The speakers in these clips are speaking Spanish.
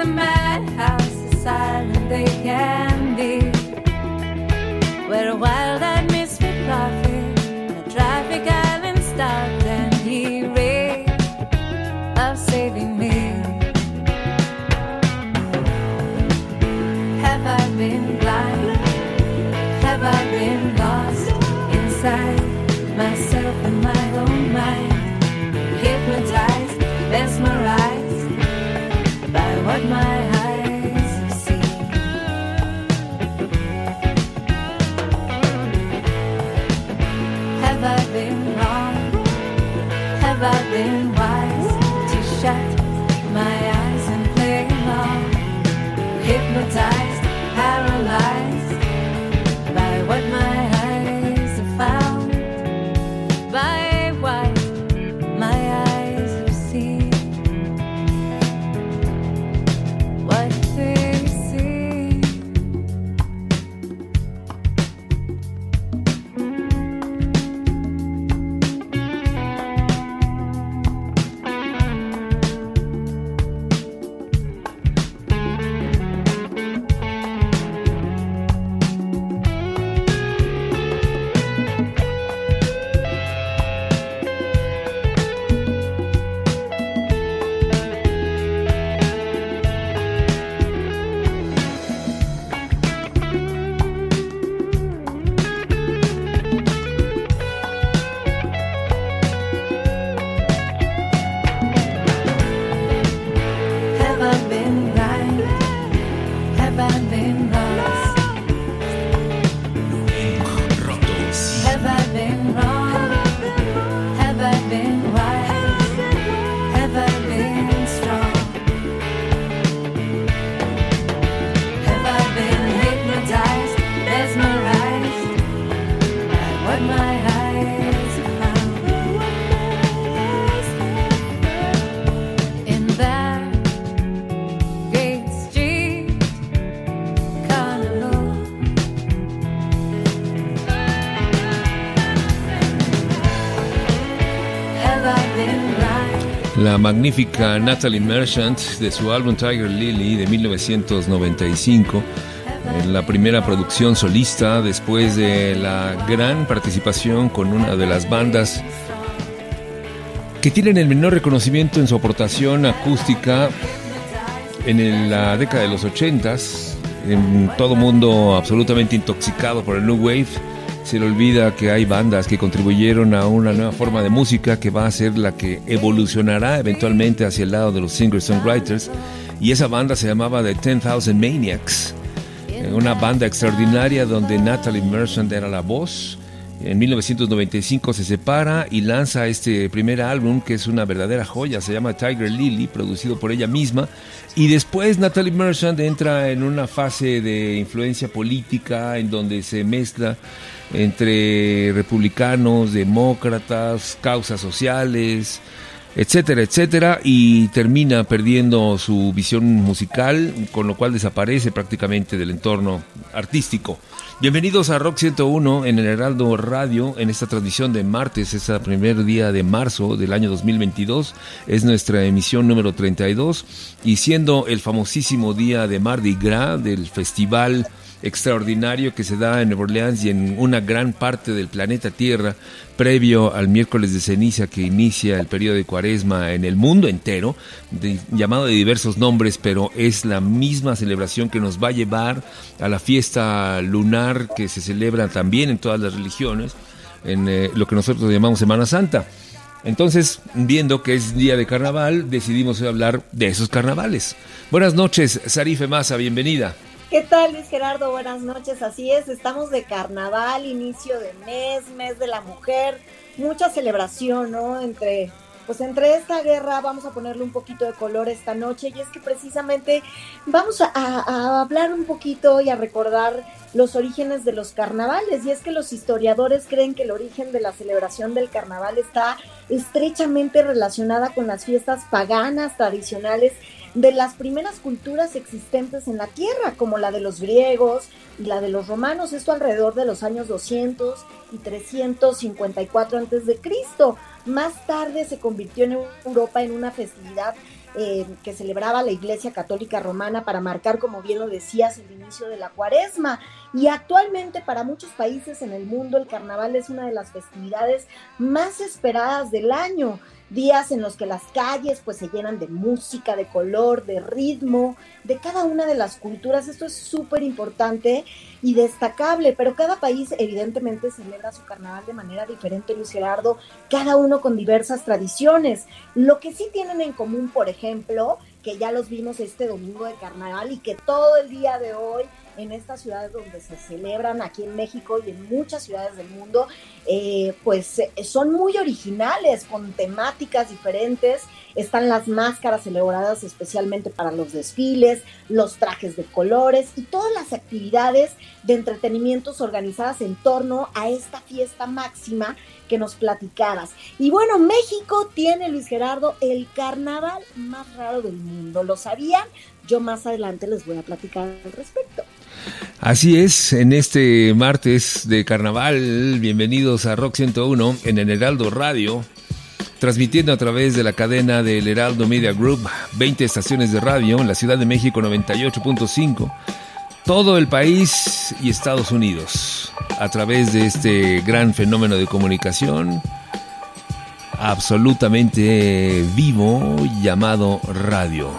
The madhouse, la magnífica Natalie Merchant de su álbum Tiger Lily de 1995, la primera producción solista después de la gran participación con una de las bandas que tienen el menor reconocimiento en su aportación acústica en la década de los 80s, en todo mundo absolutamente intoxicado por el New Wave se le olvida que hay bandas que contribuyeron a una nueva forma de música que va a ser la que evolucionará eventualmente hacia el lado de los singer-songwriters. Y esa banda se llamaba The 10,000 Maniacs, eh, una banda extraordinaria donde Natalie Merchant era la voz. En 1995 se separa y lanza este primer álbum que es una verdadera joya, se llama Tiger Lily, producido por ella misma. Y después Natalie Merchant entra en una fase de influencia política en donde se mezcla entre republicanos, demócratas, causas sociales, etcétera, etcétera, y termina perdiendo su visión musical, con lo cual desaparece prácticamente del entorno artístico. Bienvenidos a Rock 101 en el Heraldo Radio, en esta transmisión de martes, es el primer día de marzo del año 2022, es nuestra emisión número 32, y siendo el famosísimo día de Mardi Gras, del festival extraordinario que se da en Nueva Orleans y en una gran parte del planeta Tierra, previo al miércoles de ceniza que inicia el periodo de cuaresma en el mundo entero, llamado de diversos nombres, pero es la misma celebración que nos va a llevar a la fiesta lunar que se celebra también en todas las religiones, en eh, lo que nosotros llamamos Semana Santa. Entonces, viendo que es día de carnaval, decidimos hablar de esos carnavales. Buenas noches, Sarife Massa, bienvenida. ¿Qué tal, Luis Gerardo? Buenas noches. Así es, estamos de carnaval, inicio de mes, mes de la mujer, mucha celebración, ¿no? Entre, pues entre esta guerra vamos a ponerle un poquito de color esta noche y es que precisamente vamos a, a hablar un poquito y a recordar los orígenes de los carnavales y es que los historiadores creen que el origen de la celebración del carnaval está estrechamente relacionada con las fiestas paganas tradicionales de las primeras culturas existentes en la Tierra, como la de los griegos y la de los romanos, esto alrededor de los años 200 y 354 antes de Cristo. Más tarde se convirtió en Europa en una festividad eh, que celebraba la Iglesia Católica Romana para marcar, como bien lo decías, el inicio de la cuaresma. Y actualmente para muchos países en el mundo el carnaval es una de las festividades más esperadas del año días en los que las calles pues se llenan de música, de color, de ritmo, de cada una de las culturas. Esto es súper importante y destacable, pero cada país evidentemente celebra su carnaval de manera diferente, Luis Gerardo, cada uno con diversas tradiciones. Lo que sí tienen en común, por ejemplo, que ya los vimos este domingo de carnaval y que todo el día de hoy en estas ciudades donde se celebran aquí en México y en muchas ciudades del mundo, eh, pues eh, son muy originales, con temáticas diferentes. Están las máscaras elaboradas especialmente para los desfiles, los trajes de colores y todas las actividades de entretenimientos organizadas en torno a esta fiesta máxima que nos platicabas. Y bueno, México tiene, Luis Gerardo, el carnaval más raro del mundo. ¿Lo sabían? Yo más adelante les voy a platicar al respecto. Así es, en este martes de carnaval, bienvenidos a Rock 101 en el Heraldo Radio, transmitiendo a través de la cadena del Heraldo Media Group, 20 estaciones de radio en la Ciudad de México 98.5, todo el país y Estados Unidos, a través de este gran fenómeno de comunicación absolutamente vivo llamado radio.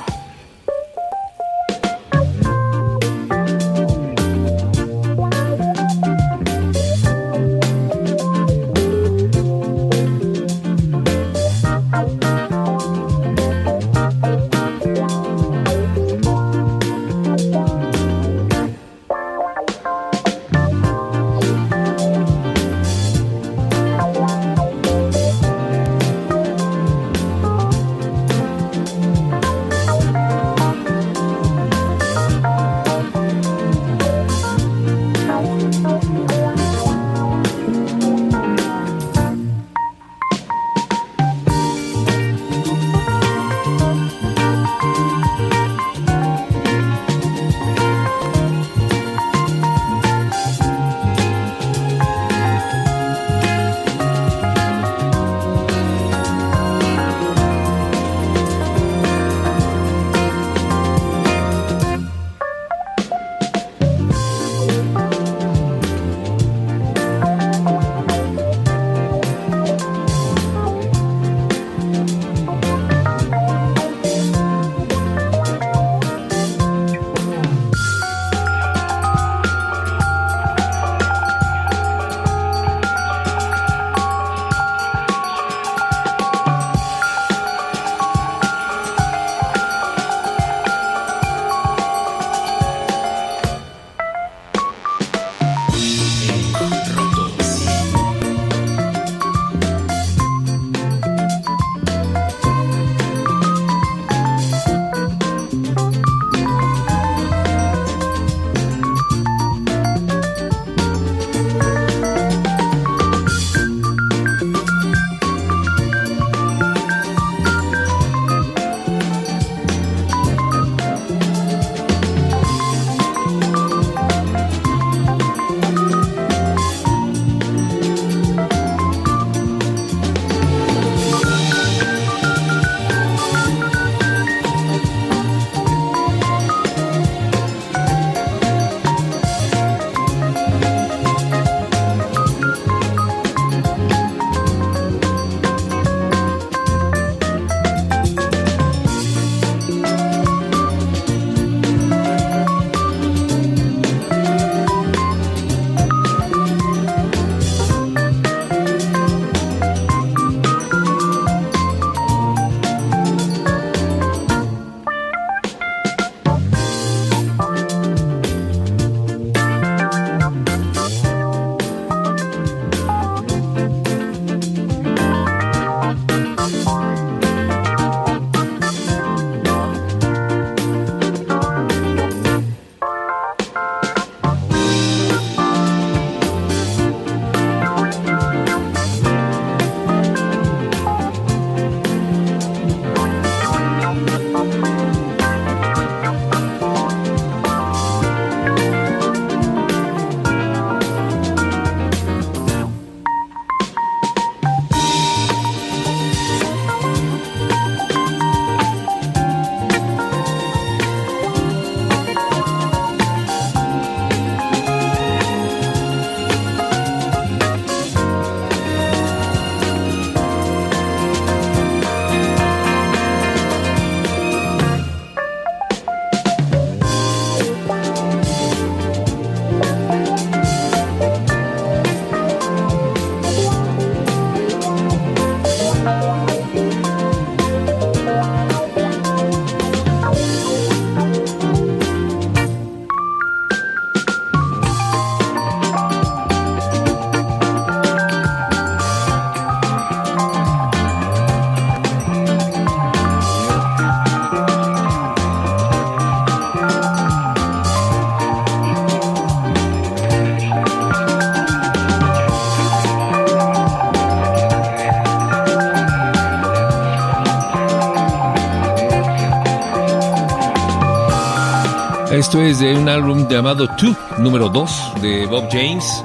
Esto es de un álbum llamado Two, número 2, de Bob James.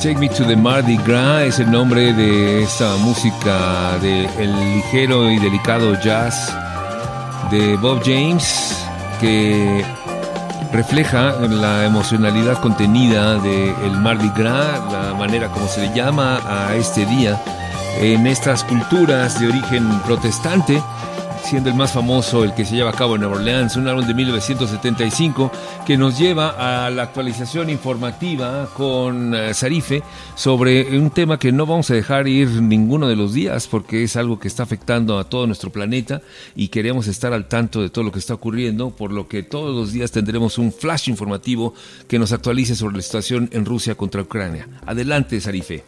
Take Me to the Mardi Gras es el nombre de esta música de el ligero y delicado jazz de Bob James que refleja la emocionalidad contenida del Mardi Gras, la manera como se le llama a este día en estas culturas de origen protestante siendo el más famoso el que se lleva a cabo en Nueva Orleans, un álbum de 1975 que nos lleva a la actualización informativa con uh, Sarife sobre un tema que no vamos a dejar ir ninguno de los días porque es algo que está afectando a todo nuestro planeta y queremos estar al tanto de todo lo que está ocurriendo, por lo que todos los días tendremos un flash informativo que nos actualice sobre la situación en Rusia contra Ucrania. Adelante, Sarife.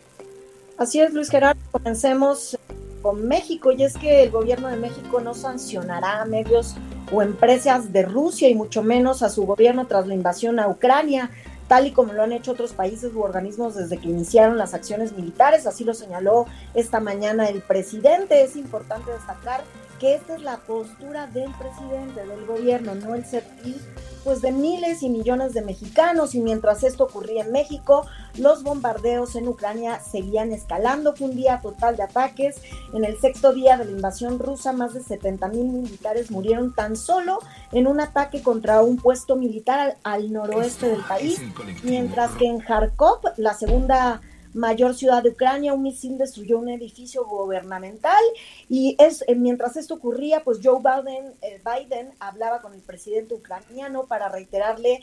Así es, Luis Gerardo. Comencemos con México y es que el gobierno de México no sancionará a medios o empresas de Rusia y mucho menos a su gobierno tras la invasión a Ucrania, tal y como lo han hecho otros países u organismos desde que iniciaron las acciones militares. Así lo señaló esta mañana el presidente. Es importante destacar que esta es la postura del presidente del gobierno, no el servicio pues de miles y millones de mexicanos y mientras esto ocurría en México, los bombardeos en Ucrania seguían escalando. Fue un día total de ataques. En el sexto día de la invasión rusa, más de 70 mil militares murieron tan solo en un ataque contra un puesto militar al, al noroeste del país, mientras que en Kharkov, la segunda mayor ciudad de Ucrania, un misil destruyó un edificio gubernamental y es eh, mientras esto ocurría, pues Joe Biden, eh, Biden hablaba con el presidente ucraniano para reiterarle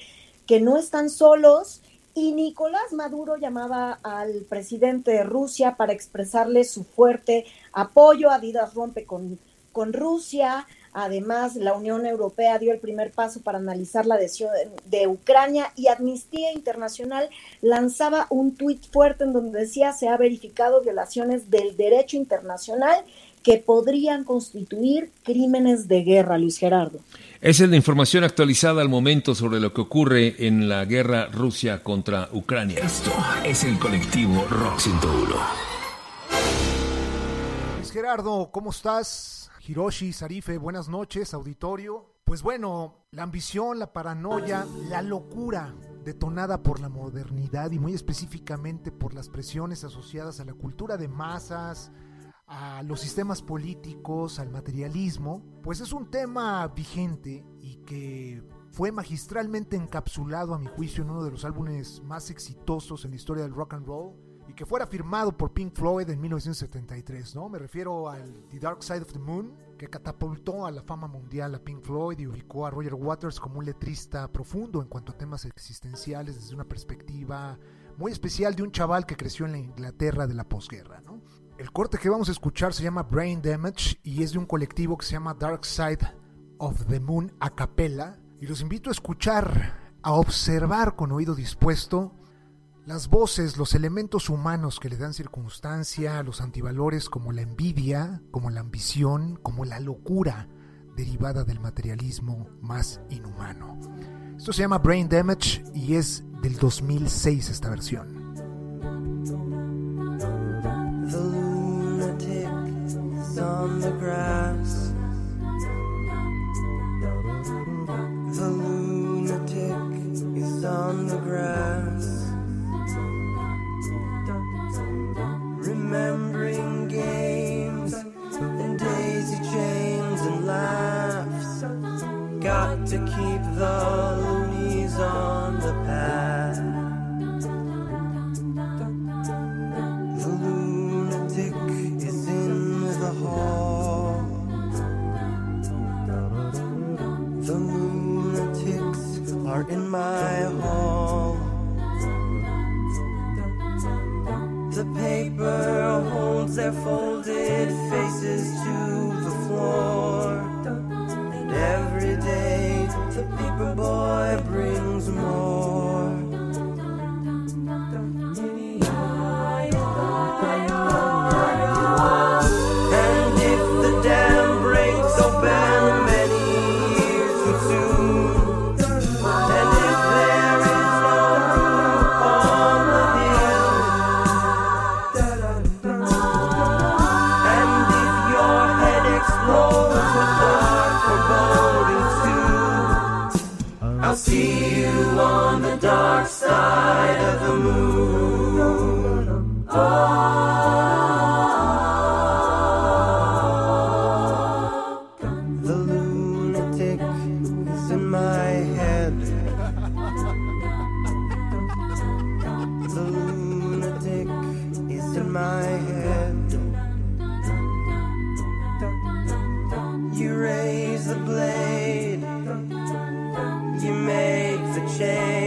que no están solos y Nicolás Maduro llamaba al presidente de Rusia para expresarle su fuerte apoyo. Adidas rompe con, con Rusia, Además, la Unión Europea dio el primer paso para analizar la adhesión de Ucrania y Amnistía Internacional lanzaba un tuit fuerte en donde decía se ha verificado violaciones del derecho internacional que podrían constituir crímenes de guerra, Luis Gerardo. Esa es la información actualizada al momento sobre lo que ocurre en la guerra Rusia contra Ucrania. Esto es el colectivo Rock 101. Luis Gerardo, ¿cómo estás? Hiroshi, Sarife, buenas noches, auditorio. Pues bueno, la ambición, la paranoia, la locura detonada por la modernidad y muy específicamente por las presiones asociadas a la cultura de masas, a los sistemas políticos, al materialismo, pues es un tema vigente y que fue magistralmente encapsulado a mi juicio en uno de los álbumes más exitosos en la historia del rock and roll y que fuera firmado por Pink Floyd en 1973, ¿no? Me refiero al The Dark Side of the Moon, que catapultó a la fama mundial a Pink Floyd y ubicó a Roger Waters como un letrista profundo en cuanto a temas existenciales desde una perspectiva muy especial de un chaval que creció en la Inglaterra de la posguerra, ¿no? El corte que vamos a escuchar se llama Brain Damage y es de un colectivo que se llama Dark Side of the Moon a capella y los invito a escuchar, a observar con oído dispuesto las voces, los elementos humanos que le dan circunstancia, los antivalores como la envidia, como la ambición, como la locura derivada del materialismo más inhumano. Esto se llama Brain Damage y es del 2006 esta versión. remembering Got to keep the loonies on the path. The lunatic is in the hall. The lunatics are in my hall. The paper holds their folded change,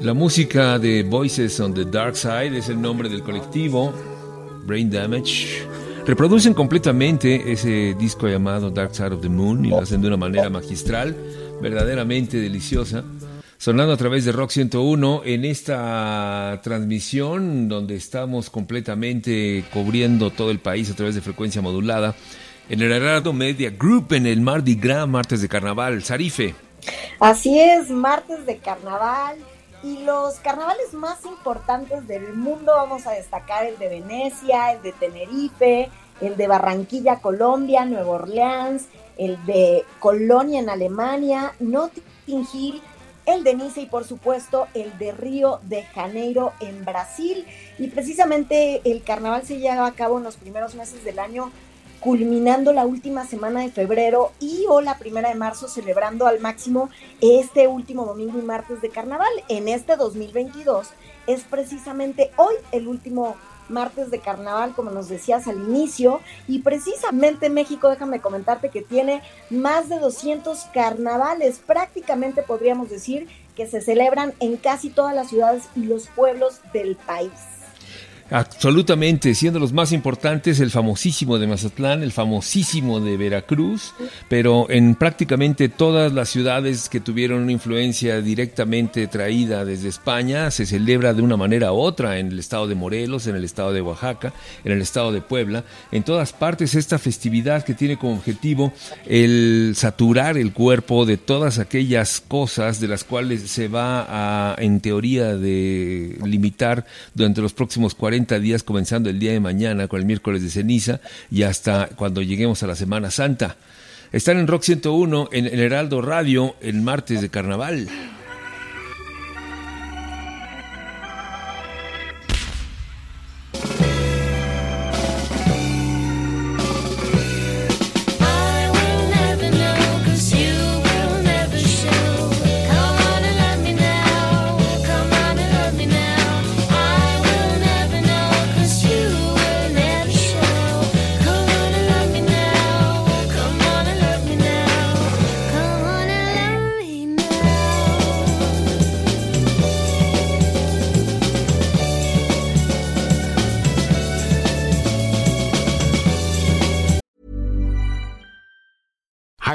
La música de Voices on the Dark Side es el nombre del colectivo Brain Damage. Reproducen completamente ese disco llamado Dark Side of the Moon y lo hacen de una manera magistral, verdaderamente deliciosa. Sonando a través de Rock 101 en esta transmisión donde estamos completamente cubriendo todo el país a través de frecuencia modulada en el Heraldo Media Group en el Mardi Gras, martes de carnaval. Sarife. Así es, martes de carnaval y los carnavales más importantes del mundo vamos a destacar el de Venecia, el de Tenerife, el de Barranquilla, Colombia, Nueva Orleans, el de Colonia en Alemania, Notting Hill, el de Nice y por supuesto el de Río de Janeiro en Brasil. Y precisamente el carnaval se lleva a cabo en los primeros meses del año culminando la última semana de febrero y o la primera de marzo celebrando al máximo este último domingo y martes de carnaval. En este 2022 es precisamente hoy el último martes de carnaval, como nos decías al inicio, y precisamente México, déjame comentarte que tiene más de 200 carnavales, prácticamente podríamos decir que se celebran en casi todas las ciudades y los pueblos del país. Absolutamente, siendo los más importantes el famosísimo de Mazatlán, el famosísimo de Veracruz, pero en prácticamente todas las ciudades que tuvieron una influencia directamente traída desde España, se celebra de una manera u otra, en el estado de Morelos, en el estado de Oaxaca, en el estado de Puebla, en todas partes esta festividad que tiene como objetivo el saturar el cuerpo de todas aquellas cosas de las cuales se va a, en teoría, de limitar durante los próximos 40 días, comenzando el día de mañana con el miércoles de ceniza y hasta cuando lleguemos a la Semana Santa. Están en Rock 101, en el Heraldo Radio, el martes de carnaval.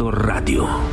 Radio.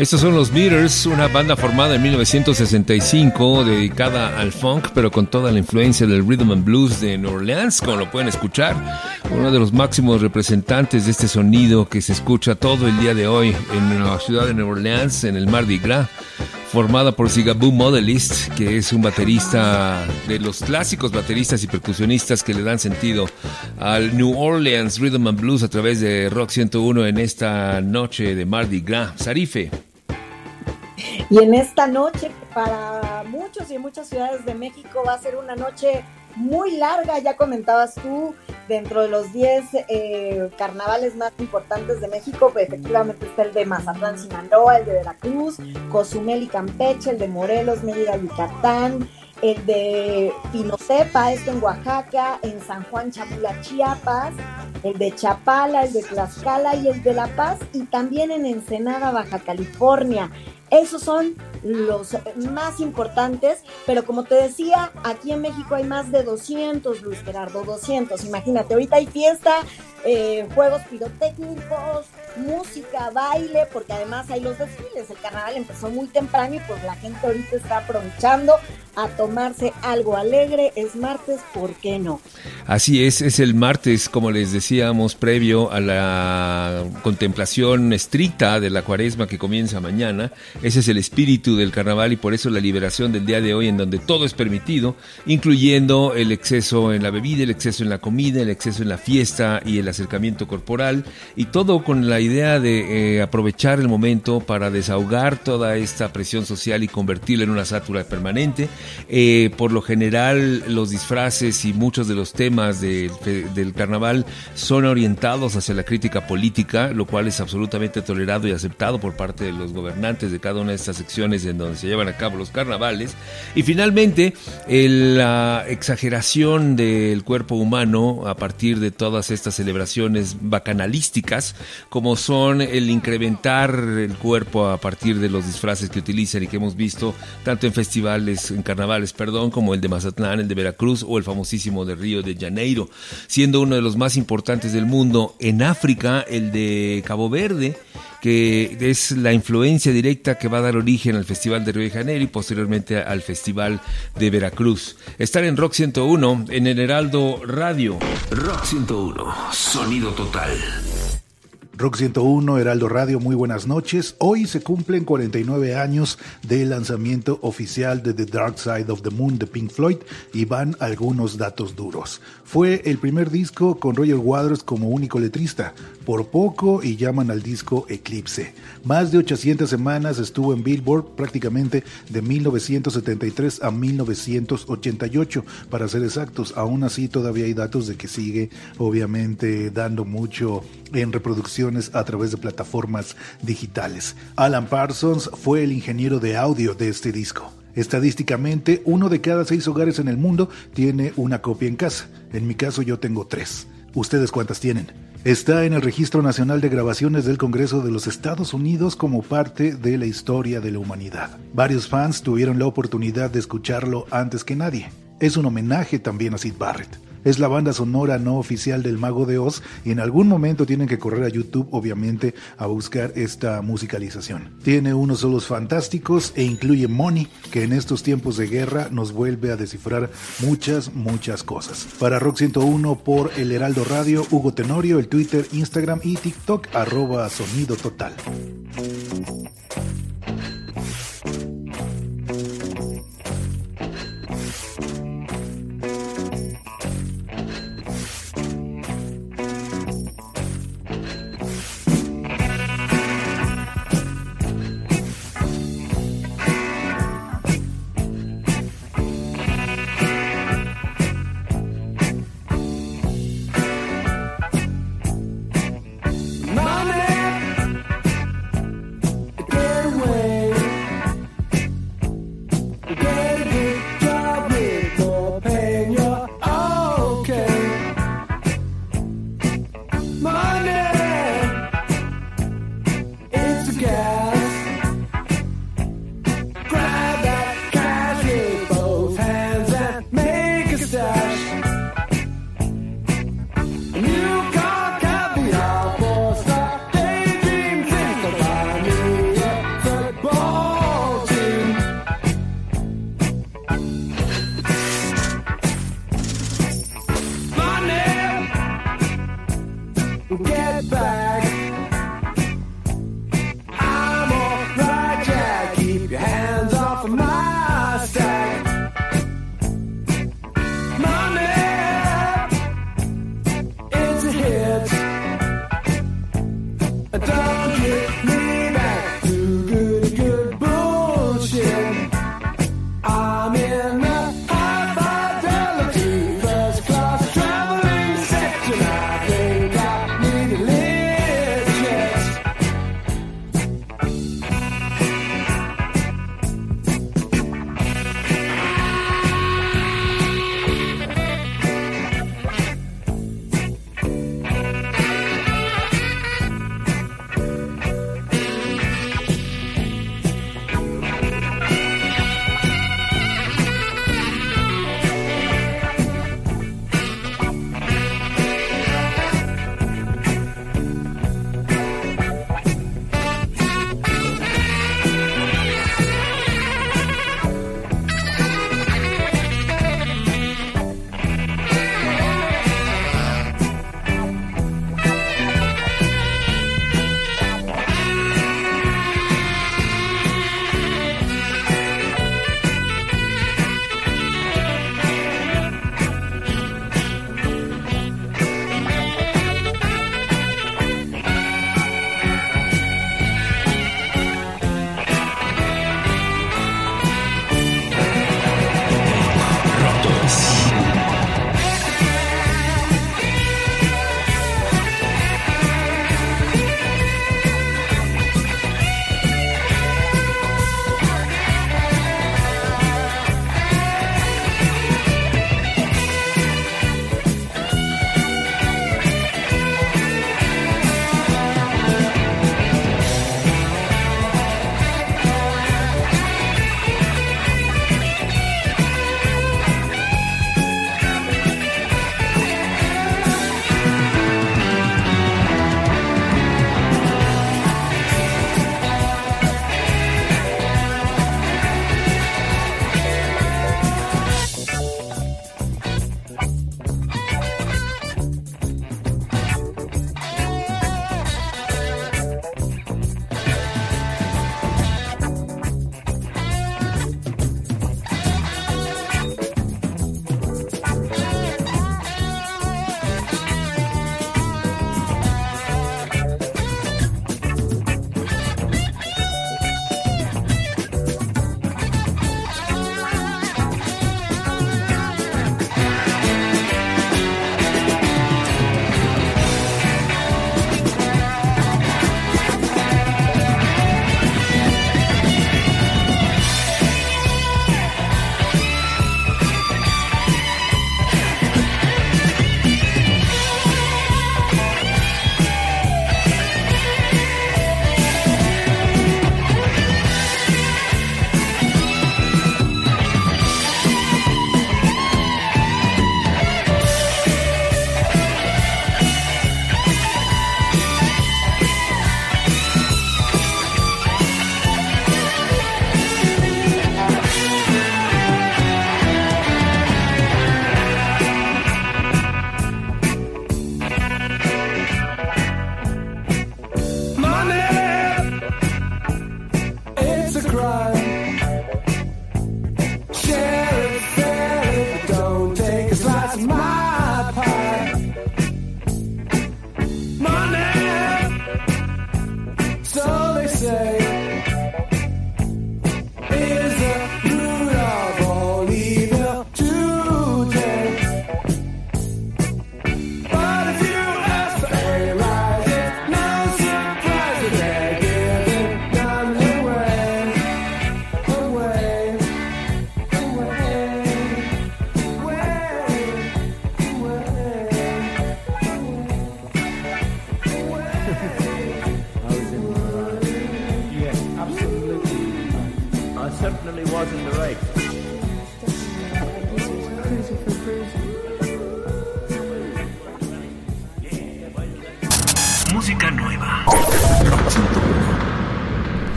Estos son los Beaters, una banda formada en 1965 dedicada al funk, pero con toda la influencia del rhythm and blues de New Orleans, como lo pueden escuchar. Uno de los máximos representantes de este sonido que se escucha todo el día de hoy en la ciudad de New Orleans, en el Mardi Gras formada por Zigaboo Modelist, que es un baterista de los clásicos bateristas y percusionistas que le dan sentido al New Orleans Rhythm and Blues a través de Rock 101 en esta noche de Mardi Gras. Sarife. Y en esta noche, para muchos y muchas ciudades de México, va a ser una noche muy larga, ya comentabas tú, dentro de los 10 eh, carnavales más importantes de México, pues, efectivamente está el de Mazatlán, Sinaloa, el de Veracruz, Cozumel y Campeche, el de Morelos, Mérida, Yucatán, el de Pinotepa, esto en Oaxaca, en San Juan, Chamula, Chiapas, el de Chapala, el de Tlaxcala y el de La Paz, y también en Ensenada, Baja California. Esos son los más importantes, pero como te decía, aquí en México hay más de 200, Luis Gerardo, 200. Imagínate, ahorita hay fiesta, eh, juegos pirotécnicos, música, baile, porque además hay los desfiles. El carnaval empezó muy temprano y pues la gente ahorita está aprovechando a tomarse algo alegre. Es martes, ¿por qué no? Así es, es el martes, como les decíamos, previo a la contemplación estricta de la cuaresma que comienza mañana. Ese es el espíritu del carnaval y por eso la liberación del día de hoy en donde todo es permitido, incluyendo el exceso en la bebida, el exceso en la comida, el exceso en la fiesta y el acercamiento corporal y todo con la idea de eh, aprovechar el momento para desahogar toda esta presión social y convertirla en una sátura permanente. Eh, por lo general los disfraces y muchos de los temas de- de- del carnaval son orientados hacia la crítica política, lo cual es absolutamente tolerado y aceptado por parte de los gobernantes de cada una de estas secciones en donde se llevan a cabo los carnavales. Y finalmente, la exageración del cuerpo humano a partir de todas estas celebraciones bacanalísticas, como son el incrementar el cuerpo a partir de los disfraces que utilizan y que hemos visto tanto en festivales, en carnavales, perdón, como el de Mazatlán, el de Veracruz o el famosísimo de Río de Janeiro, siendo uno de los más importantes del mundo en África, el de Cabo Verde que es la influencia directa que va a dar origen al Festival de Río de Janeiro y posteriormente al Festival de Veracruz. Estar en Rock 101 en el Heraldo Radio. Rock 101, sonido total. Rock 101, Heraldo Radio, muy buenas noches. Hoy se cumplen 49 años del lanzamiento oficial de The Dark Side of the Moon de Pink Floyd y van algunos datos duros. Fue el primer disco con Roger Waters como único letrista, por poco y llaman al disco Eclipse. Más de 800 semanas estuvo en Billboard prácticamente de 1973 a 1988, para ser exactos. Aún así todavía hay datos de que sigue obviamente dando mucho en reproducciones a través de plataformas digitales. Alan Parsons fue el ingeniero de audio de este disco. Estadísticamente, uno de cada seis hogares en el mundo tiene una copia en casa. En mi caso yo tengo tres. ¿Ustedes cuántas tienen? Está en el Registro Nacional de Grabaciones del Congreso de los Estados Unidos como parte de la historia de la humanidad. Varios fans tuvieron la oportunidad de escucharlo antes que nadie. Es un homenaje también a Sid Barrett. Es la banda sonora no oficial del Mago de Oz y en algún momento tienen que correr a YouTube, obviamente, a buscar esta musicalización. Tiene unos solos fantásticos e incluye Money, que en estos tiempos de guerra nos vuelve a descifrar muchas, muchas cosas. Para Rock 101 por El Heraldo Radio, Hugo Tenorio, el Twitter, Instagram y TikTok, arroba sonido total.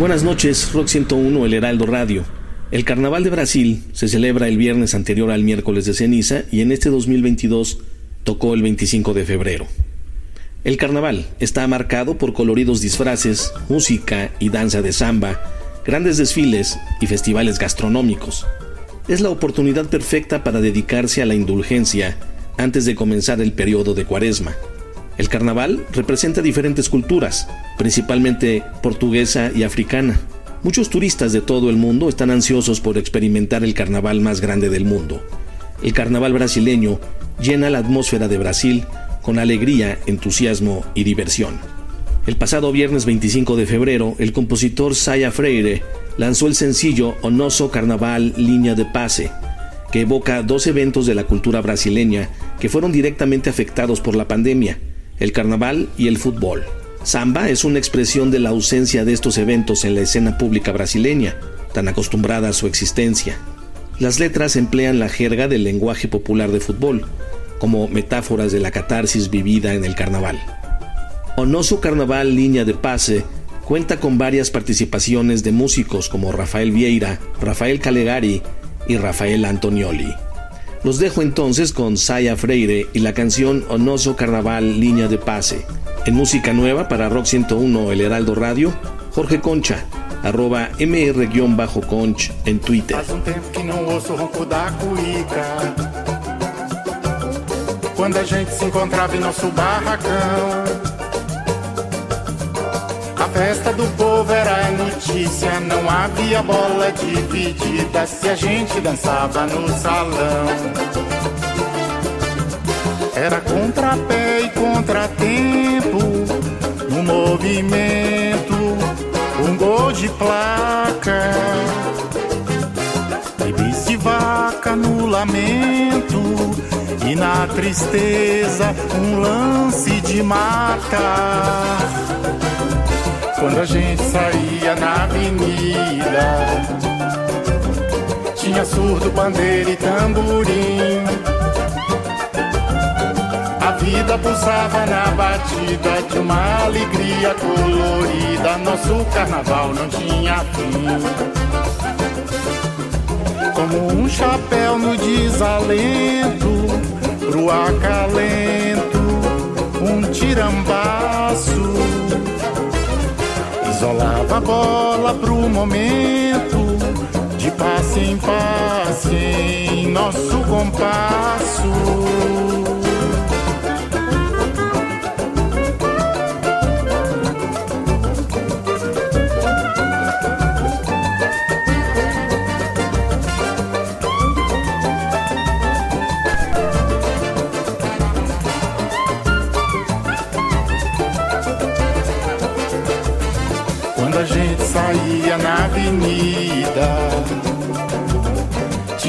Buenas noches, Rock 101, El Heraldo Radio. El Carnaval de Brasil se celebra el viernes anterior al miércoles de ceniza y en este 2022 tocó el 25 de febrero. El carnaval está marcado por coloridos disfraces, música y danza de samba, grandes desfiles y festivales gastronómicos. Es la oportunidad perfecta para dedicarse a la indulgencia antes de comenzar el periodo de cuaresma. El carnaval representa diferentes culturas, principalmente portuguesa y africana. Muchos turistas de todo el mundo están ansiosos por experimentar el carnaval más grande del mundo. El carnaval brasileño llena la atmósfera de Brasil con alegría, entusiasmo y diversión. El pasado viernes 25 de febrero, el compositor Saya Freire lanzó el sencillo Onoso Carnaval Línea de Pase, que evoca dos eventos de la cultura brasileña que fueron directamente afectados por la pandemia, el carnaval y el fútbol. Samba es una expresión de la ausencia de estos eventos en la escena pública brasileña, tan acostumbrada a su existencia. Las letras emplean la jerga del lenguaje popular de fútbol, como metáforas de la catarsis vivida en el carnaval. Onoso Carnaval Línea de Pase cuenta con varias participaciones de músicos como Rafael Vieira, Rafael Calegari y Rafael Antonioli. Los dejo entonces con Saya Freire y la canción Onoso Carnaval Línea de Pase. En música nueva para Rock 101 El Heraldo Radio, Jorge Concha, arroba mr-conch en Twitter. Faz um tempo que não ouço o ronco da gente se. Festa do povo era notícia, não havia bola dividida se a gente dançava no salão. Era contrapé e contratempo, no movimento, um gol de placa. E bis de vaca no lamento, e na tristeza, um lance de mata. Quando a gente saía na avenida, tinha surdo, pandeiro e tamborim. A vida pulsava na batida de uma alegria colorida. Nosso carnaval não tinha fim. Como um chapéu no desalento, pro acalento, um tirambaço. Isolava a bola pro momento, de passe em passe, em nosso compasso.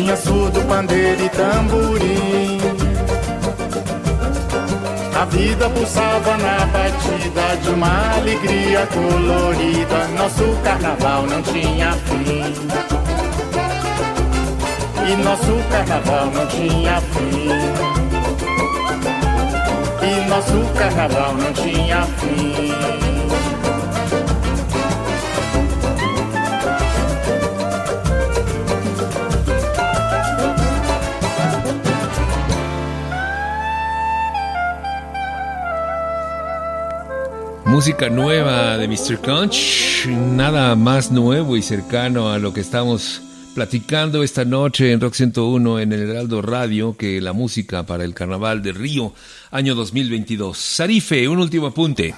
Tinha surdo, pandeiro e tamborim. A vida pulsava na batida de uma alegria colorida. Nosso carnaval não tinha fim. E nosso carnaval não tinha fim. E nosso carnaval não tinha fim. Música nueva de Mr. Conch, nada más nuevo y cercano a lo que estamos platicando esta noche en Rock 101 en el Heraldo Radio que la música para el Carnaval de Río, año 2022. Sarife, un último apunte.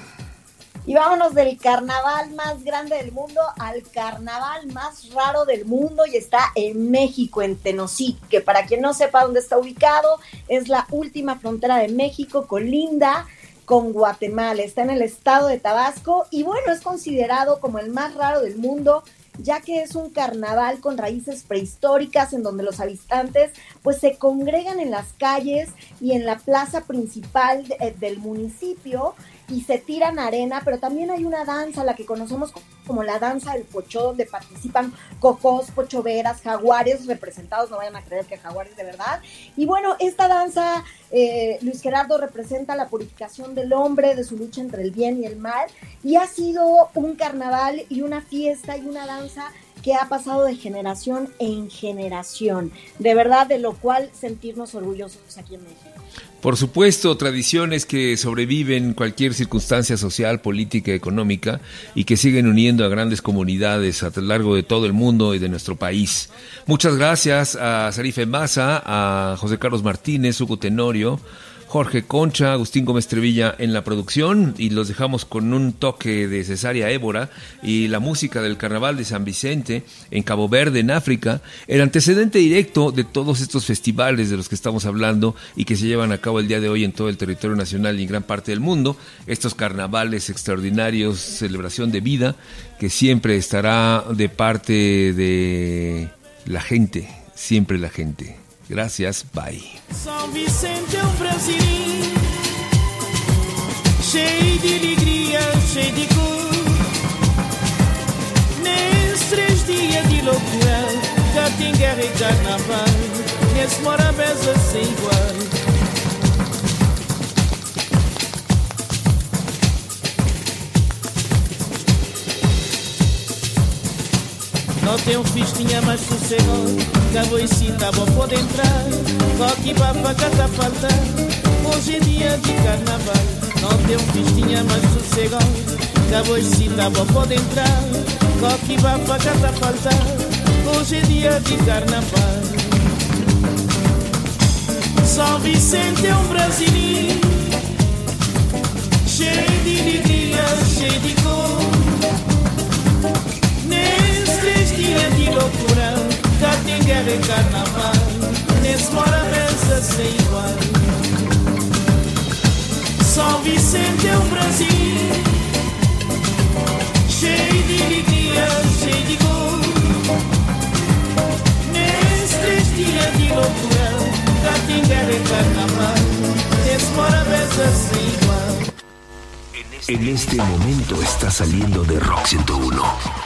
Y vámonos del carnaval más grande del mundo al carnaval más raro del mundo y está en México, en Tenosic, que para quien no sepa dónde está ubicado, es la última frontera de México, colinda con Guatemala, está en el estado de Tabasco y bueno, es considerado como el más raro del mundo ya que es un carnaval con raíces prehistóricas en donde los habitantes pues se congregan en las calles y en la plaza principal de, del municipio y se tiran arena, pero también hay una danza, la que conocemos como la danza del pocho, donde participan cocos, pochoveras, jaguares representados, no vayan a creer que jaguares de verdad. Y bueno, esta danza, eh, Luis Gerardo representa la purificación del hombre, de su lucha entre el bien y el mal, y ha sido un carnaval y una fiesta y una danza que ha pasado de generación en generación. De verdad, de lo cual sentirnos orgullosos aquí en México. Por supuesto, tradiciones que sobreviven cualquier circunstancia social, política, económica y que siguen uniendo a grandes comunidades a lo largo de todo el mundo y de nuestro país. Muchas gracias a Sarife Maza, a José Carlos Martínez, Hugo Tenorio, Jorge Concha, Agustín Gómez Trevilla en la producción y los dejamos con un toque de Cesárea Évora y la música del Carnaval de San Vicente en Cabo Verde, en África, el antecedente directo de todos estos festivales de los que estamos hablando y que se llevan a cabo el día de hoy en todo el territorio nacional y en gran parte del mundo, estos carnavales extraordinarios, celebración de vida, que siempre estará de parte de la gente, siempre la gente. Gracias, bye. São Vicente é um Brasilinho cheio de alegria, cheio de cor. Nesses três dias de loucura, já tem guerra e carnaval. Nesse morabeza sem igual. Não tem um festinha mais sossegado Que a boicita vou pode entrar. Coque baba cata faltar Hoje é dia de carnaval. Não tem um festinha mais sossegado Que a boicita vou pode entrar. Coque baba cata faltar Hoje é dia de carnaval. São Vicente é um brasileiro. Cheio de alegria, cheio de cor carnaval igual. São Vicente é Brasil Cheio de alegria, cheio de de loucura carnaval igual. En este momento está saliendo de Rock 101.